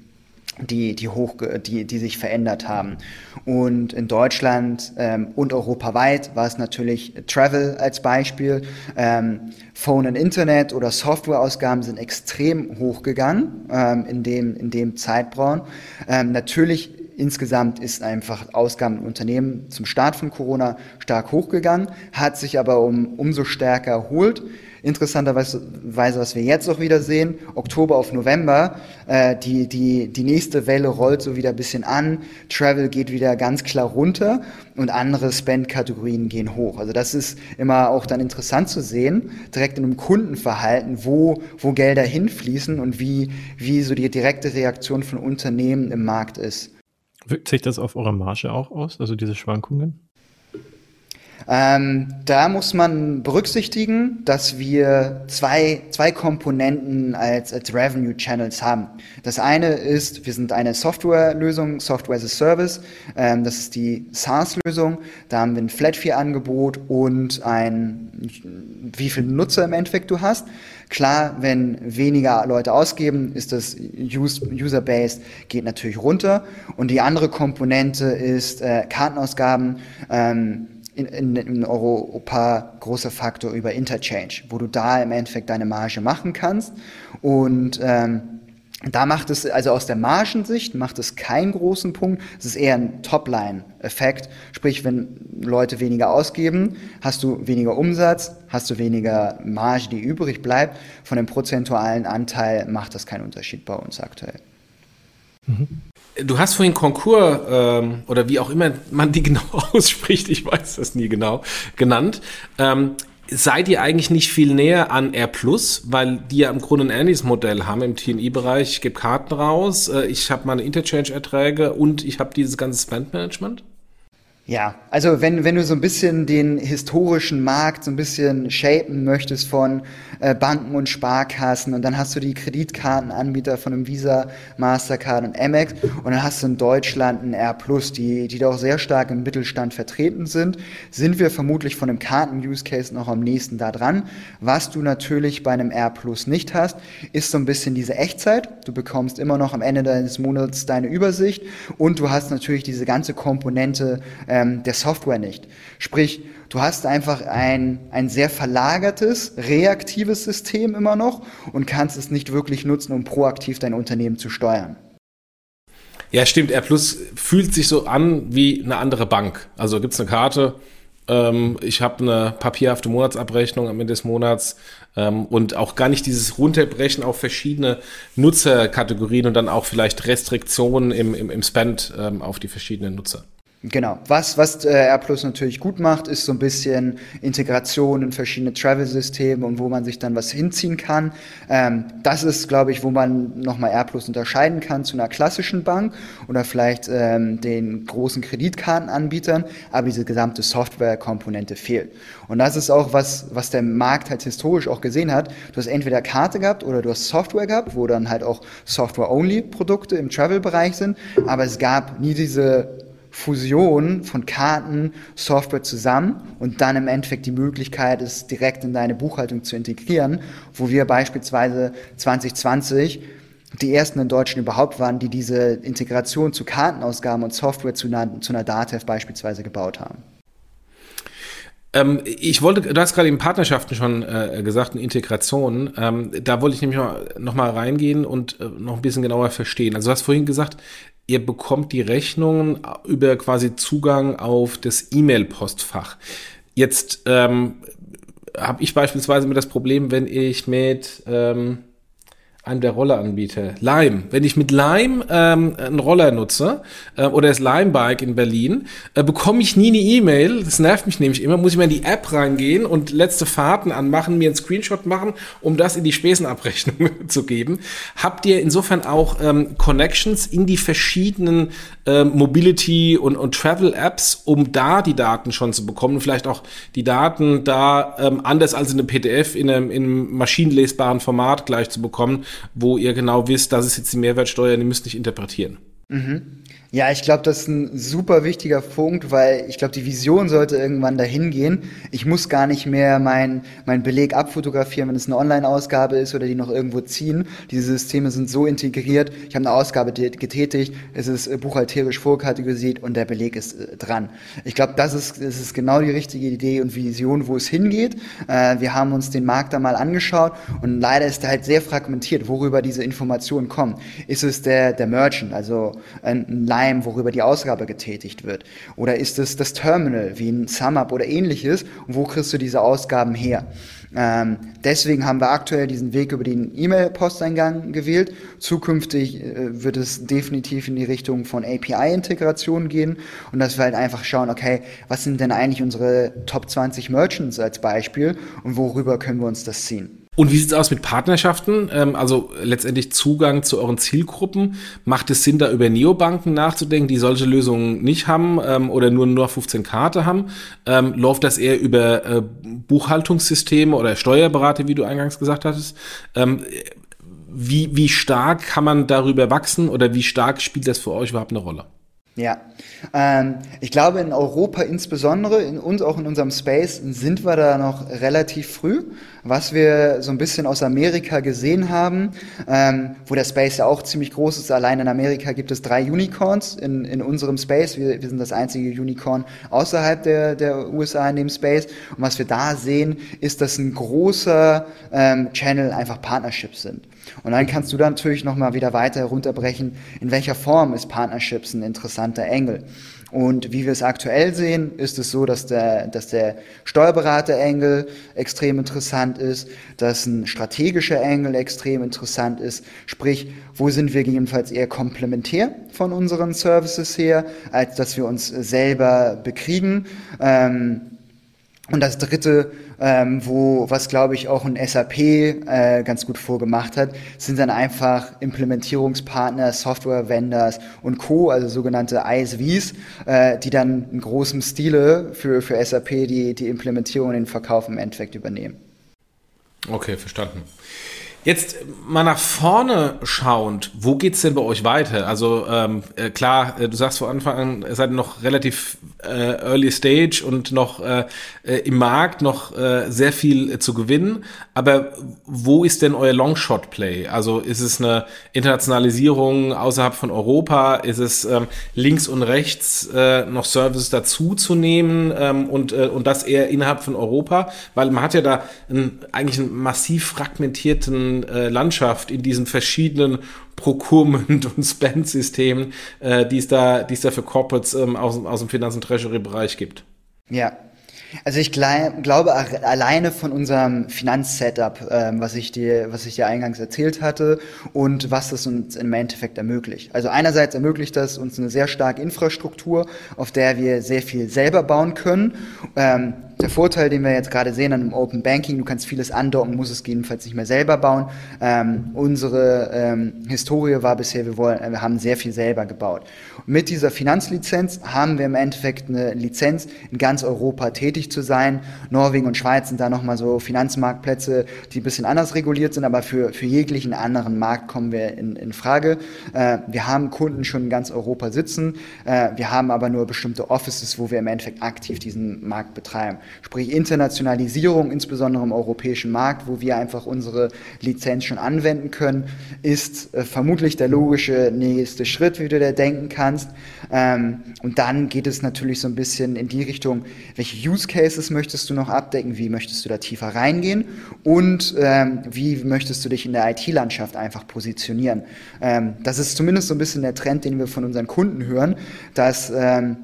die, die, hoch, die, die sich verändert haben. Und in Deutschland ähm, und europaweit war es natürlich Travel als Beispiel. Ähm, Phone und Internet oder Softwareausgaben sind extrem hochgegangen ähm, in, dem, in dem Zeitraum. Ähm, natürlich insgesamt ist einfach Ausgaben im Unternehmen zum Start von Corona stark hochgegangen, hat sich aber um, umso stärker erholt. Interessanterweise, was wir jetzt auch wieder sehen, Oktober auf November, äh, die, die, die nächste Welle rollt so wieder ein bisschen an, Travel geht wieder ganz klar runter und andere Spend-Kategorien gehen hoch. Also das ist immer auch dann interessant zu sehen, direkt in einem Kundenverhalten, wo, wo Gelder hinfließen und wie, wie so die direkte Reaktion von Unternehmen im Markt ist. Wirkt sich das auf eure Marge auch aus, also diese Schwankungen? Ähm, da muss man berücksichtigen, dass wir zwei, zwei Komponenten als, als Revenue Channels haben. Das eine ist, wir sind eine Softwarelösung, Software as a Service. Ähm, das ist die SaaS-Lösung. Da haben wir ein Flat-Fee-Angebot und ein, wie viele Nutzer im Endeffekt du hast. Klar, wenn weniger Leute ausgeben, ist das User-Base geht natürlich runter. Und die andere Komponente ist äh, Kartenausgaben. Ähm, in, in, in Europa großer Faktor über Interchange, wo du da im Endeffekt deine Marge machen kannst. Und ähm, da macht es, also aus der Margensicht macht es keinen großen Punkt. Es ist eher ein Topline-Effekt. Sprich, wenn Leute weniger ausgeben, hast du weniger Umsatz, hast du weniger Marge, die übrig bleibt. Von dem prozentualen Anteil macht das keinen Unterschied bei uns aktuell. Mhm. Du hast vorhin Konkurs ähm, oder wie auch immer man die genau ausspricht, ich weiß das nie genau, genannt. Ähm, seid ihr eigentlich nicht viel näher an R Plus, weil die ja im Grunde ein ähnliches Modell haben im TNI-Bereich. Ich gebe Karten raus, äh, ich habe meine Interchange-Erträge und ich habe dieses ganze Spend-Management? Ja, also wenn, wenn du so ein bisschen den historischen Markt so ein bisschen shapen möchtest von äh, Banken und Sparkassen und dann hast du die Kreditkartenanbieter von einem Visa, Mastercard und Amex und dann hast du in Deutschland ein R+, die, die doch sehr stark im Mittelstand vertreten sind, sind wir vermutlich von einem Karten-Use-Case noch am nächsten da dran. Was du natürlich bei einem R nicht hast, ist so ein bisschen diese Echtzeit. Du bekommst immer noch am Ende deines Monats deine Übersicht und du hast natürlich diese ganze Komponente äh, ähm, der Software nicht. Sprich, du hast einfach ein, ein sehr verlagertes, reaktives System immer noch und kannst es nicht wirklich nutzen, um proaktiv dein Unternehmen zu steuern. Ja, stimmt. R Plus fühlt sich so an wie eine andere Bank. Also gibt es eine Karte, ähm, ich habe eine papierhafte Monatsabrechnung am Ende des Monats ähm, und auch gar nicht dieses Runterbrechen auf verschiedene Nutzerkategorien und dann auch vielleicht Restriktionen im, im, im Spend ähm, auf die verschiedenen Nutzer. Genau. Was, was äh, R Plus natürlich gut macht, ist so ein bisschen Integration in verschiedene Travel-Systeme und wo man sich dann was hinziehen kann. Ähm, das ist, glaube ich, wo man nochmal R Plus unterscheiden kann zu einer klassischen Bank oder vielleicht ähm, den großen Kreditkartenanbietern, aber diese gesamte Software-Komponente fehlt. Und das ist auch was, was der Markt halt historisch auch gesehen hat. Du hast entweder Karte gehabt oder du hast Software gehabt, wo dann halt auch Software-Only-Produkte im Travel-Bereich sind, aber es gab nie diese Fusion von Karten, Software zusammen und dann im Endeffekt die Möglichkeit, es direkt in deine Buchhaltung zu integrieren, wo wir beispielsweise 2020 die ersten in Deutschland überhaupt waren, die diese Integration zu Kartenausgaben und Software zu einer, zu einer DATEV beispielsweise gebaut haben. Ähm, ich wollte, du hast gerade in Partnerschaften schon äh, gesagt, in Integration. Ähm, da wollte ich nämlich noch mal reingehen und äh, noch ein bisschen genauer verstehen. Also du hast vorhin gesagt, ihr bekommt die Rechnungen über quasi Zugang auf das E-Mail-Postfach. Jetzt ähm, habe ich beispielsweise mit das Problem, wenn ich mit ähm, einem der Rolleranbieter. Lime. Wenn ich mit Lime ähm, einen Roller nutze äh, oder das Lime Bike in Berlin, äh, bekomme ich nie eine E-Mail. Das nervt mich nämlich immer. Muss ich mal in die App reingehen und letzte Fahrten anmachen, mir einen Screenshot machen, um das in die Spesenabrechnung zu geben. Habt ihr insofern auch ähm, Connections in die verschiedenen äh, Mobility und, und Travel Apps, um da die Daten schon zu bekommen? Vielleicht auch die Daten da ähm, anders als in einem PDF in einem, in einem maschinenlesbaren Format gleich zu bekommen wo ihr genau wisst, das ist jetzt die Mehrwertsteuer, die müsst nicht interpretieren. Mhm. Ja, ich glaube, das ist ein super wichtiger Punkt, weil ich glaube, die Vision sollte irgendwann dahin gehen. Ich muss gar nicht mehr meinen mein Beleg abfotografieren, wenn es eine Online-Ausgabe ist oder die noch irgendwo ziehen. Diese Systeme sind so integriert. Ich habe eine Ausgabe getätigt, es ist äh, buchhalterisch vorkategorisiert und der Beleg ist äh, dran. Ich glaube, das ist, das ist genau die richtige Idee und Vision, wo es hingeht. Äh, wir haben uns den Markt da mal angeschaut und leider ist er halt sehr fragmentiert, worüber diese Informationen kommen. Ist es der, der Merchant, also ein Lime, worüber die Ausgabe getätigt wird? Oder ist es das Terminal, wie ein SumUp oder ähnliches? Und wo kriegst du diese Ausgaben her? Ähm, deswegen haben wir aktuell diesen Weg über den E-Mail-Posteingang gewählt. Zukünftig äh, wird es definitiv in die Richtung von API-Integration gehen und dass wir halt einfach schauen, okay, was sind denn eigentlich unsere Top 20 Merchants als Beispiel und worüber können wir uns das ziehen? Und wie sieht's aus mit Partnerschaften? Ähm, also letztendlich Zugang zu euren Zielgruppen. Macht es Sinn, da über Neobanken nachzudenken, die solche Lösungen nicht haben ähm, oder nur nur 15 Karte haben? Ähm, läuft das eher über äh, Buchhaltungssysteme oder Steuerberater, wie du eingangs gesagt hattest? Wie, wie stark kann man darüber wachsen oder wie stark spielt das für euch überhaupt eine Rolle? Ja, ähm, ich glaube in Europa insbesondere, in uns auch in unserem Space, sind wir da noch relativ früh. Was wir so ein bisschen aus Amerika gesehen haben, ähm, wo der Space ja auch ziemlich groß ist. Allein in Amerika gibt es drei Unicorns in, in unserem Space. Wir, wir sind das einzige Unicorn außerhalb der, der USA in dem Space. Und was wir da sehen, ist, dass ein großer ähm, Channel einfach Partnerships sind. Und dann kannst du dann natürlich nochmal wieder weiter herunterbrechen, in welcher Form ist Partnerships ein interessanter Engel. Und wie wir es aktuell sehen, ist es so, dass der, dass der Steuerberater-Engel extrem interessant ist, dass ein strategischer Engel extrem interessant ist. Sprich, wo sind wir gegebenenfalls eher komplementär von unseren Services her, als dass wir uns selber bekriegen. Ähm, und das dritte, ähm, wo, was glaube ich auch ein SAP äh, ganz gut vorgemacht hat, sind dann einfach Implementierungspartner, Software-Vendors und Co., also sogenannte ISVs, äh, die dann in großem Stile für, für SAP die, die Implementierung und den Verkauf im Endeffekt übernehmen. Okay, verstanden. Jetzt mal nach vorne schauend, wo geht's denn bei euch weiter? Also ähm, äh, klar, äh, du sagst vor Anfang an, ihr seid noch relativ äh, early stage und noch äh, äh, im Markt noch äh, sehr viel zu gewinnen. Aber wo ist denn euer Longshot Play? Also ist es eine Internationalisierung außerhalb von Europa? Ist es ähm, links und rechts noch Services dazu zu nehmen ähm, und, und das eher innerhalb von Europa? Weil man hat ja da einen, eigentlich einen massiv fragmentierten äh, Landschaft in diesen verschiedenen Procurement- und Spend-Systemen, äh, die es da, die es da für Corporates ähm, aus, aus dem Finanz- und Treasury-Bereich gibt. Ja, also ich glaube alleine von unserem Finanzsetup, ähm, was ich dir, was ich dir eingangs erzählt hatte und was das uns im Endeffekt ermöglicht. Also einerseits ermöglicht das uns eine sehr starke Infrastruktur, auf der wir sehr viel selber bauen können. Ähm, der Vorteil, den wir jetzt gerade sehen an dem Open Banking, du kannst vieles andocken, musst es jedenfalls nicht mehr selber bauen. Ähm, unsere ähm, Historie war bisher, wir, wollen, wir haben sehr viel selber gebaut. Und mit dieser Finanzlizenz haben wir im Endeffekt eine Lizenz, in ganz Europa tätig zu sein. Norwegen und Schweiz sind da nochmal so Finanzmarktplätze, die ein bisschen anders reguliert sind, aber für, für jeglichen anderen Markt kommen wir in, in Frage. Äh, wir haben Kunden schon in ganz Europa sitzen, äh, wir haben aber nur bestimmte Offices, wo wir im Endeffekt aktiv diesen Markt betreiben. Sprich Internationalisierung, insbesondere im europäischen Markt, wo wir einfach unsere Lizenz schon anwenden können, ist äh, vermutlich der logische nächste Schritt, wie du da denken kannst. Ähm, und dann geht es natürlich so ein bisschen in die Richtung, welche Use Cases möchtest du noch abdecken, wie möchtest du da tiefer reingehen und ähm, wie möchtest du dich in der IT-Landschaft einfach positionieren. Ähm, das ist zumindest so ein bisschen der Trend, den wir von unseren Kunden hören, dass ähm,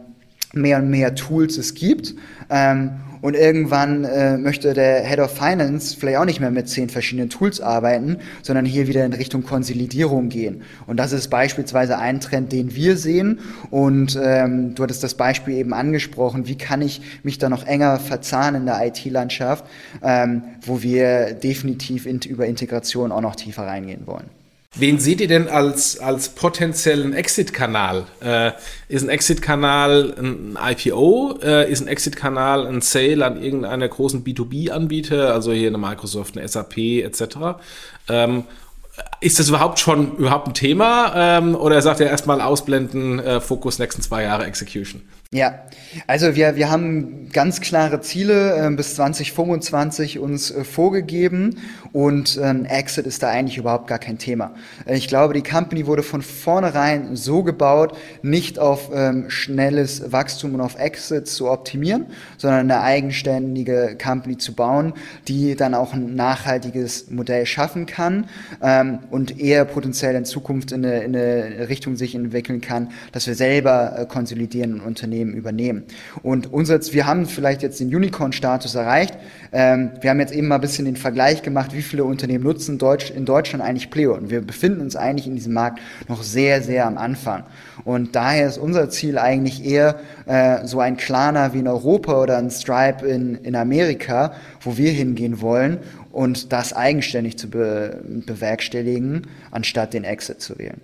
mehr und mehr Tools es gibt. Ähm, und irgendwann äh, möchte der Head of Finance vielleicht auch nicht mehr mit zehn verschiedenen Tools arbeiten, sondern hier wieder in Richtung Konsolidierung gehen. Und das ist beispielsweise ein Trend, den wir sehen. Und ähm, du hattest das Beispiel eben angesprochen, wie kann ich mich da noch enger verzahnen in der IT-Landschaft, ähm, wo wir definitiv in, über Integration auch noch tiefer reingehen wollen. Wen seht ihr denn als, als potenziellen Exit-Kanal? Äh, ist ein Exit-Kanal ein IPO? Äh, ist ein Exit-Kanal ein Sale an irgendeiner großen B2B-Anbieter, also hier eine Microsoft, eine SAP etc.? Ähm, ist das überhaupt schon überhaupt ein Thema? Ähm, oder sagt er erstmal ausblenden, äh, Fokus nächsten zwei Jahre Execution? Ja, also wir, wir haben ganz klare Ziele äh, bis 2025 uns äh, vorgegeben und ähm, Exit ist da eigentlich überhaupt gar kein Thema. Äh, ich glaube, die Company wurde von vornherein so gebaut, nicht auf ähm, schnelles Wachstum und auf Exit zu optimieren, sondern eine eigenständige Company zu bauen, die dann auch ein nachhaltiges Modell schaffen kann ähm, und eher potenziell in Zukunft in eine, in eine Richtung sich entwickeln kann, dass wir selber äh, konsolidieren und Unternehmen übernehmen. Und unser, wir haben vielleicht jetzt den Unicorn-Status erreicht. Ähm, wir haben jetzt eben mal ein bisschen den Vergleich gemacht, wie viele Unternehmen nutzen Deutsch, in Deutschland eigentlich Pleo. Und wir befinden uns eigentlich in diesem Markt noch sehr, sehr am Anfang. Und daher ist unser Ziel eigentlich eher äh, so ein Klarna wie in Europa oder ein Stripe in, in Amerika, wo wir hingehen wollen und das eigenständig zu be bewerkstelligen, anstatt den Exit zu wählen.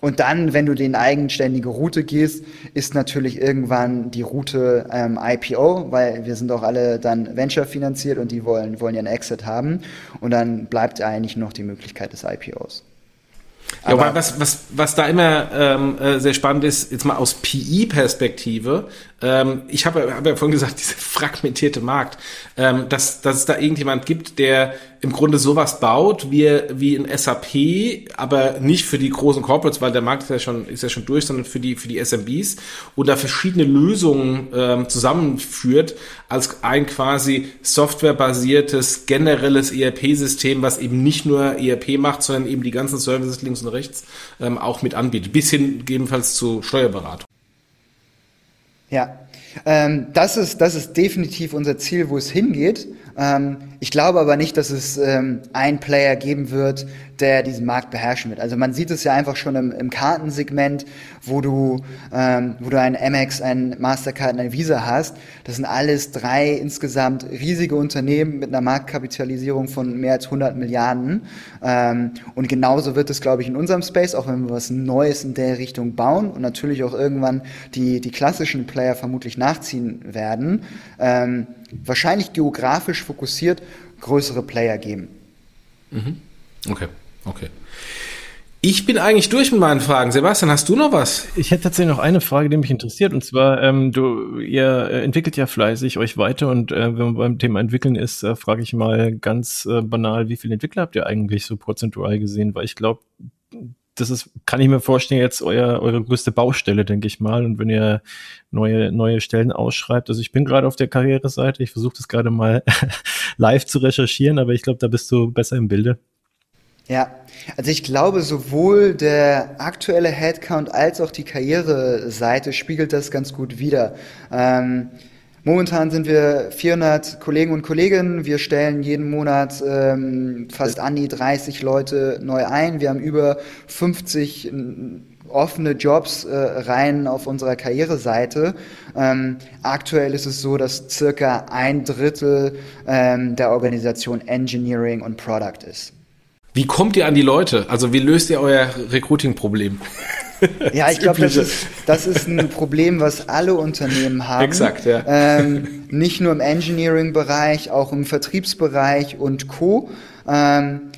Und dann, wenn du den eigenständige Route gehst, ist natürlich irgendwann die Route ähm, IPO, weil wir sind auch alle dann Venture finanziert und die wollen, wollen ja einen Exit haben. Und dann bleibt eigentlich noch die Möglichkeit des IPOs. Ja, aber was, was, was da immer ähm, äh, sehr spannend ist, jetzt mal aus PI-Perspektive, ähm, ich habe hab ja vorhin gesagt, dieser fragmentierte Markt, ähm, dass, dass es da irgendjemand gibt, der im Grunde sowas baut wie, wie ein SAP, aber nicht für die großen Corporates, weil der Markt ist ja schon, ist ja schon durch, sondern für die, für die SMBs und da verschiedene Lösungen ähm, zusammenführt als ein quasi softwarebasiertes generelles ERP-System, was eben nicht nur ERP macht, sondern eben die ganzen Services links und rechts ähm, auch mit anbietet, bis hin gegebenenfalls zu Steuerberatung. Ja, ähm, das, ist, das ist definitiv unser Ziel, wo es hingeht. Ähm, ich glaube aber nicht, dass es ähm, einen Player geben wird, der diesen Markt beherrschen wird. Also man sieht es ja einfach schon im, im Kartensegment, wo du, ähm, wo du ein Amex, ein Mastercard und ein Visa hast. Das sind alles drei insgesamt riesige Unternehmen mit einer Marktkapitalisierung von mehr als 100 Milliarden. Ähm, und genauso wird es, glaube ich, in unserem Space, auch wenn wir was Neues in der Richtung bauen und natürlich auch irgendwann die, die klassischen Player vermutlich nachziehen werden. Ähm, wahrscheinlich geografisch fokussiert größere Player geben. Mhm. Okay, okay. Ich bin eigentlich durch mit meinen Fragen. Sebastian, hast du noch was? Ich hätte tatsächlich noch eine Frage, die mich interessiert. Und zwar, ähm, du, ihr entwickelt ja fleißig euch weiter. Und äh, wenn man beim Thema Entwickeln ist, äh, frage ich mal ganz äh, banal, wie viele Entwickler habt ihr eigentlich so prozentual gesehen? Weil ich glaube, das ist, kann ich mir vorstellen, jetzt euer, eure größte Baustelle, denke ich mal. Und wenn ihr neue, neue Stellen ausschreibt, also ich bin gerade auf der Karriereseite, ich versuche das gerade mal live zu recherchieren, aber ich glaube, da bist du besser im Bilde. Ja, also ich glaube, sowohl der aktuelle Headcount als auch die Karriereseite spiegelt das ganz gut wider. Ähm, Momentan sind wir 400 Kollegen und Kolleginnen. Wir stellen jeden Monat ähm, fast an die 30 Leute neu ein. Wir haben über 50 offene Jobs äh, rein auf unserer Karriereseite. Ähm, aktuell ist es so, dass circa ein Drittel ähm, der Organisation Engineering und Product ist. Wie kommt ihr an die Leute? Also wie löst ihr euer Recruiting-Problem? Ja, ich glaube, das ist, das ist ein Problem, was alle Unternehmen haben. Exakt, ja. Ähm, nicht nur im Engineering-Bereich, auch im Vertriebsbereich und Co. Ähm,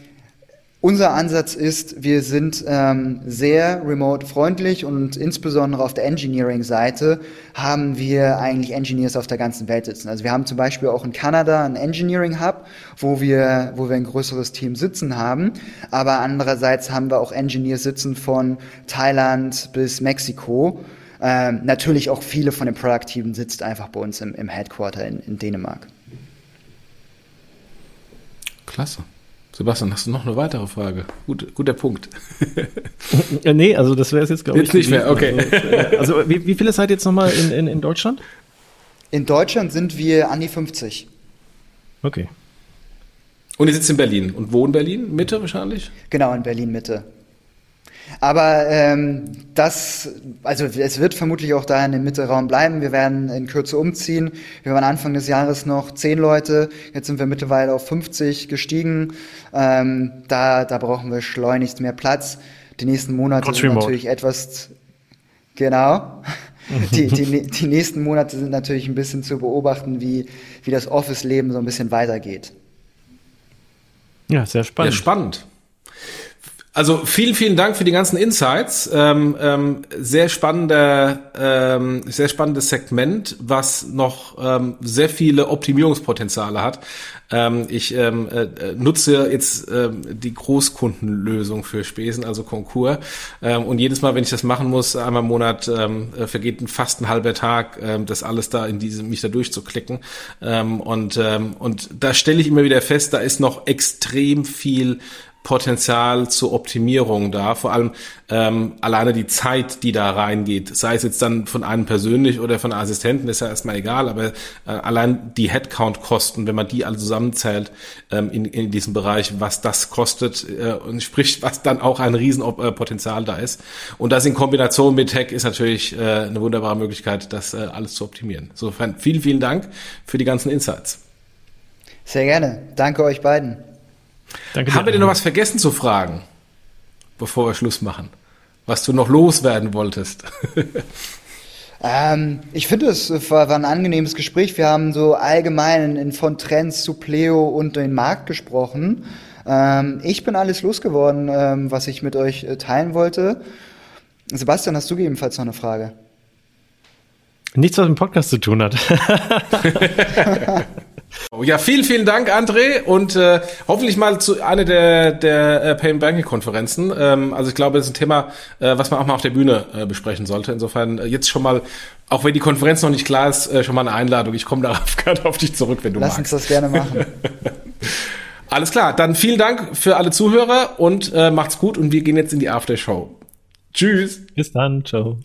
unser Ansatz ist, wir sind ähm, sehr remote-freundlich und insbesondere auf der Engineering-Seite haben wir eigentlich Engineers auf der ganzen Welt sitzen. Also wir haben zum Beispiel auch in Kanada einen Engineering-Hub, wo wir, wo wir ein größeres Team sitzen haben. Aber andererseits haben wir auch Engineers sitzen von Thailand bis Mexiko. Ähm, natürlich auch viele von den sitzt einfach bei uns im, im Headquarter in, in Dänemark. Klasse. Sebastian, hast du noch eine weitere Frage? Gut, guter Punkt. Äh, nee, also das wäre es jetzt, glaube ich. Jetzt nicht mehr, okay. Also, also wie, wie viele seid ihr jetzt nochmal in, in, in Deutschland? In Deutschland sind wir an die 50. Okay. Und ihr sitzt in Berlin. Und wo in Berlin? Mitte wahrscheinlich? Genau, in Berlin Mitte. Aber ähm, das, also es wird vermutlich auch da in dem Mittelraum bleiben. Wir werden in Kürze umziehen. Wir waren Anfang des Jahres noch zehn Leute, jetzt sind wir mittlerweile auf 50 gestiegen. Ähm, da, da brauchen wir schleunigst mehr Platz. Die nächsten Monate Trotz sind remote. natürlich etwas genau. Die, die, die nächsten Monate sind natürlich ein bisschen zu beobachten, wie, wie das Office-Leben so ein bisschen weitergeht. Ja, sehr spannend. Ja, spannend. Also vielen, vielen Dank für die ganzen Insights. Ähm, ähm, sehr spannender, ähm, sehr spannendes Segment, was noch ähm, sehr viele Optimierungspotenziale hat. Ähm, ich ähm, äh, nutze jetzt ähm, die Großkundenlösung für Spesen, also Konkurs. Ähm, und jedes Mal, wenn ich das machen muss, einmal im Monat ähm, äh, vergeht fast ein halber Tag, ähm, das alles da in diese mich da durchzuklicken. Ähm, und ähm, und da stelle ich immer wieder fest, da ist noch extrem viel Potenzial zur Optimierung da, vor allem ähm, alleine die Zeit, die da reingeht, sei es jetzt dann von einem persönlich oder von Assistenten, ist ja erstmal egal, aber äh, allein die Headcount-Kosten, wenn man die alle zusammenzählt ähm, in, in diesem Bereich, was das kostet äh, und sprich, was dann auch ein Riesenpotenzial da ist. Und das in Kombination mit Tech ist natürlich äh, eine wunderbare Möglichkeit, das äh, alles zu optimieren. Insofern vielen, vielen Dank für die ganzen Insights. Sehr gerne. Danke euch beiden. Danke Haben wir denn noch was vergessen zu fragen, bevor wir Schluss machen? Was du noch loswerden wolltest? Ähm, ich finde, es war, war, ein angenehmes Gespräch. Wir haben so allgemein in, von Trends zu Pleo und den Markt gesprochen. Ähm, ich bin alles losgeworden, ähm, was ich mit euch äh, teilen wollte. Sebastian, hast du ebenfalls noch eine Frage? Nichts, was mit dem Podcast zu tun hat. ja, vielen, vielen Dank, André, und äh, hoffentlich mal zu einer der, der äh, Payment Banking Konferenzen. Ähm, also ich glaube, das ist ein Thema, äh, was man auch mal auf der Bühne äh, besprechen sollte. Insofern äh, jetzt schon mal, auch wenn die Konferenz noch nicht klar ist, äh, schon mal eine Einladung. Ich komme darauf gerne auf dich zurück, wenn du Lass magst. Lass uns das gerne machen. Alles klar, dann vielen Dank für alle Zuhörer und äh, macht's gut und wir gehen jetzt in die After Show. Tschüss. Bis dann, ciao.